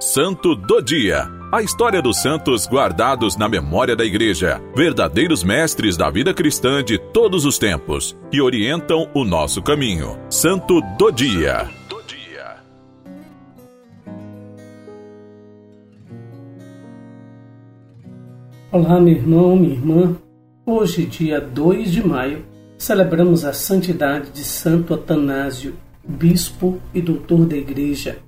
Santo do Dia. A história dos santos guardados na memória da Igreja, verdadeiros mestres da vida cristã de todos os tempos, que orientam o nosso caminho. Santo do Dia. Olá, meu irmão, minha irmã. Hoje, dia 2 de maio, celebramos a santidade de Santo Atanásio, bispo e doutor da Igreja,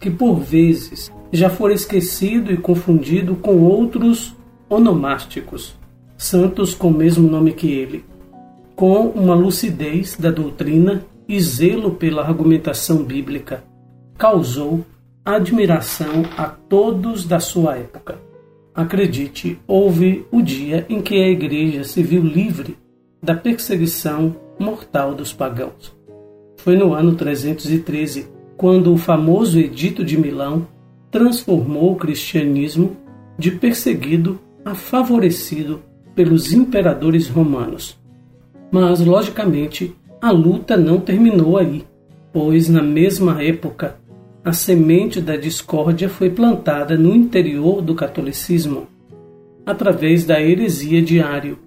que por vezes já fora esquecido e confundido com outros onomásticos, santos com o mesmo nome que ele, com uma lucidez da doutrina e zelo pela argumentação bíblica, causou admiração a todos da sua época. Acredite, houve o dia em que a Igreja se viu livre da perseguição mortal dos pagãos. Foi no ano 313, quando o famoso Edito de Milão transformou o cristianismo de perseguido a favorecido pelos imperadores romanos. Mas, logicamente, a luta não terminou aí, pois na mesma época a semente da discórdia foi plantada no interior do catolicismo, através da heresia de Ário.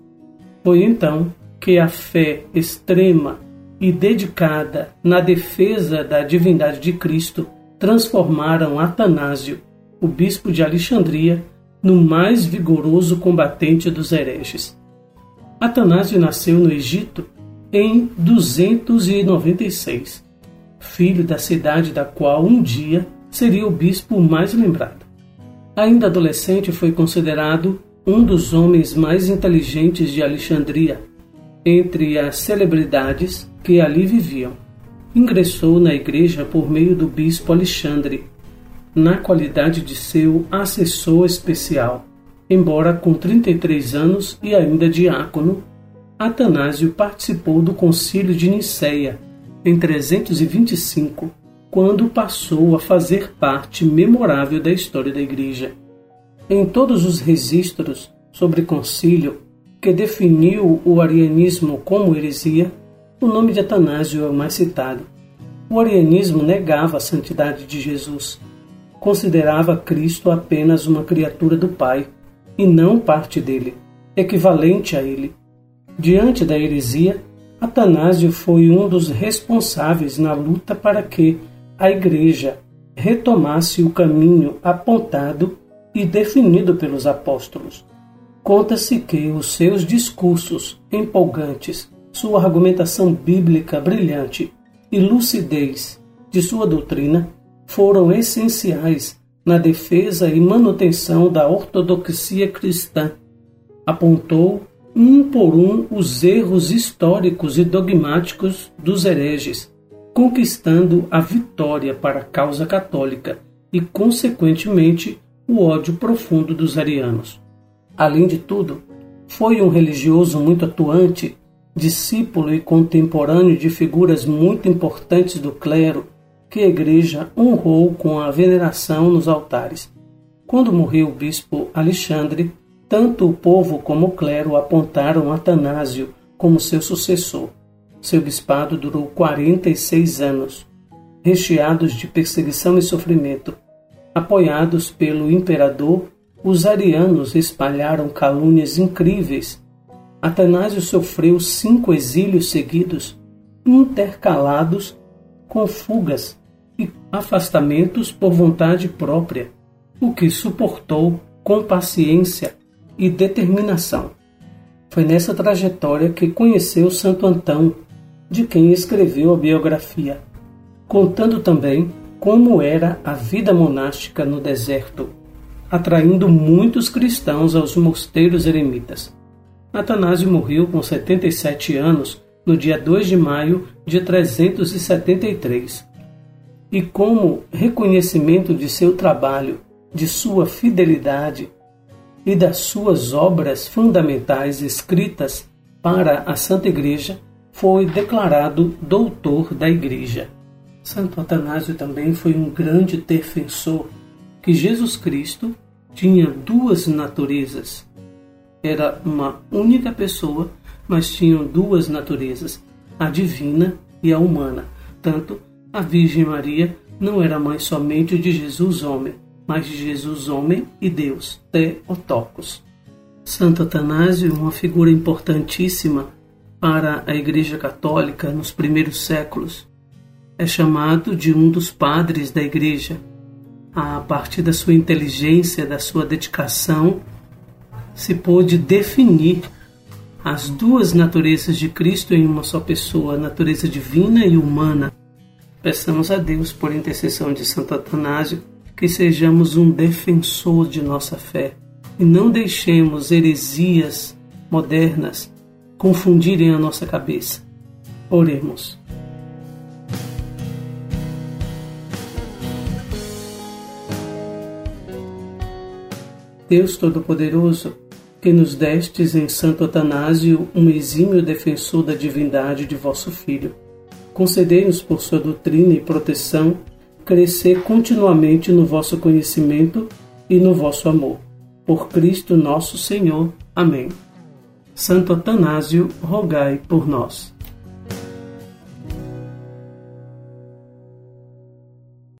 Foi então que a fé extrema e dedicada na defesa da divindade de Cristo transformaram Atanásio, o bispo de Alexandria, no mais vigoroso combatente dos hereges. Atanásio nasceu no Egito em 296 filho da cidade da qual um dia seria o bispo mais lembrado. Ainda adolescente, foi considerado um dos homens mais inteligentes de Alexandria, entre as celebridades que ali viviam. Ingressou na igreja por meio do bispo Alexandre, na qualidade de seu assessor especial. Embora com 33 anos e ainda diácono, Atanásio participou do concílio de Nicéia em 325, quando passou a fazer parte memorável da história da Igreja. Em todos os registros sobre concílio que definiu o arianismo como heresia, o nome de Atanásio é o mais citado. O arianismo negava a santidade de Jesus. Considerava Cristo apenas uma criatura do Pai e não parte dele, equivalente a ele. Diante da heresia, Atanásio foi um dos responsáveis na luta para que a Igreja retomasse o caminho apontado e definido pelos apóstolos. Conta-se que os seus discursos empolgantes, sua argumentação bíblica brilhante e lucidez de sua doutrina foram essenciais na defesa e manutenção da ortodoxia cristã. Apontou um por um os erros históricos e dogmáticos dos hereges, conquistando a vitória para a causa católica e, consequentemente, o ódio profundo dos arianos. Além de tudo, foi um religioso muito atuante, discípulo e contemporâneo de figuras muito importantes do clero que a Igreja honrou com a veneração nos altares. Quando morreu o bispo Alexandre, tanto o povo como o clero apontaram Atanásio como seu sucessor. Seu bispado durou 46 anos, recheados de perseguição e sofrimento. Apoiados pelo imperador, os arianos espalharam calúnias incríveis. Atanásio sofreu cinco exílios seguidos, intercalados com fugas e afastamentos por vontade própria, o que suportou com paciência e determinação. Foi nessa trajetória que conheceu Santo Antão, de quem escreveu a biografia, contando também como era a vida monástica no deserto, atraindo muitos cristãos aos mosteiros eremitas. Atanásio morreu com 77 anos no dia 2 de maio de 373. E como reconhecimento de seu trabalho, de sua fidelidade e das suas obras fundamentais escritas para a Santa Igreja, foi declarado doutor da Igreja. Santo Atanásio também foi um grande defensor que Jesus Cristo tinha duas naturezas. Era uma única pessoa, mas tinham duas naturezas, a divina e a humana. Tanto a Virgem Maria não era mãe somente de Jesus homem, mas de Jesus homem e Deus, Theotokos. Santo Atanásio, uma figura importantíssima para a Igreja Católica nos primeiros séculos, é chamado de um dos padres da Igreja. A partir da sua inteligência, da sua dedicação, se pôde definir as duas naturezas de Cristo em uma só pessoa, a natureza divina e humana. Peçamos a Deus, por intercessão de Santo Atanásio, que sejamos um defensor de nossa fé e não deixemos heresias modernas confundirem a nossa cabeça. Oremos. Deus Todo-Poderoso, que nos destes em Santo Atanásio um exímio defensor da divindade de vosso Filho, concedei-nos por sua doutrina e proteção crescer continuamente no vosso conhecimento e no vosso amor. Por Cristo nosso Senhor. Amém. Santo Atanásio, rogai por nós.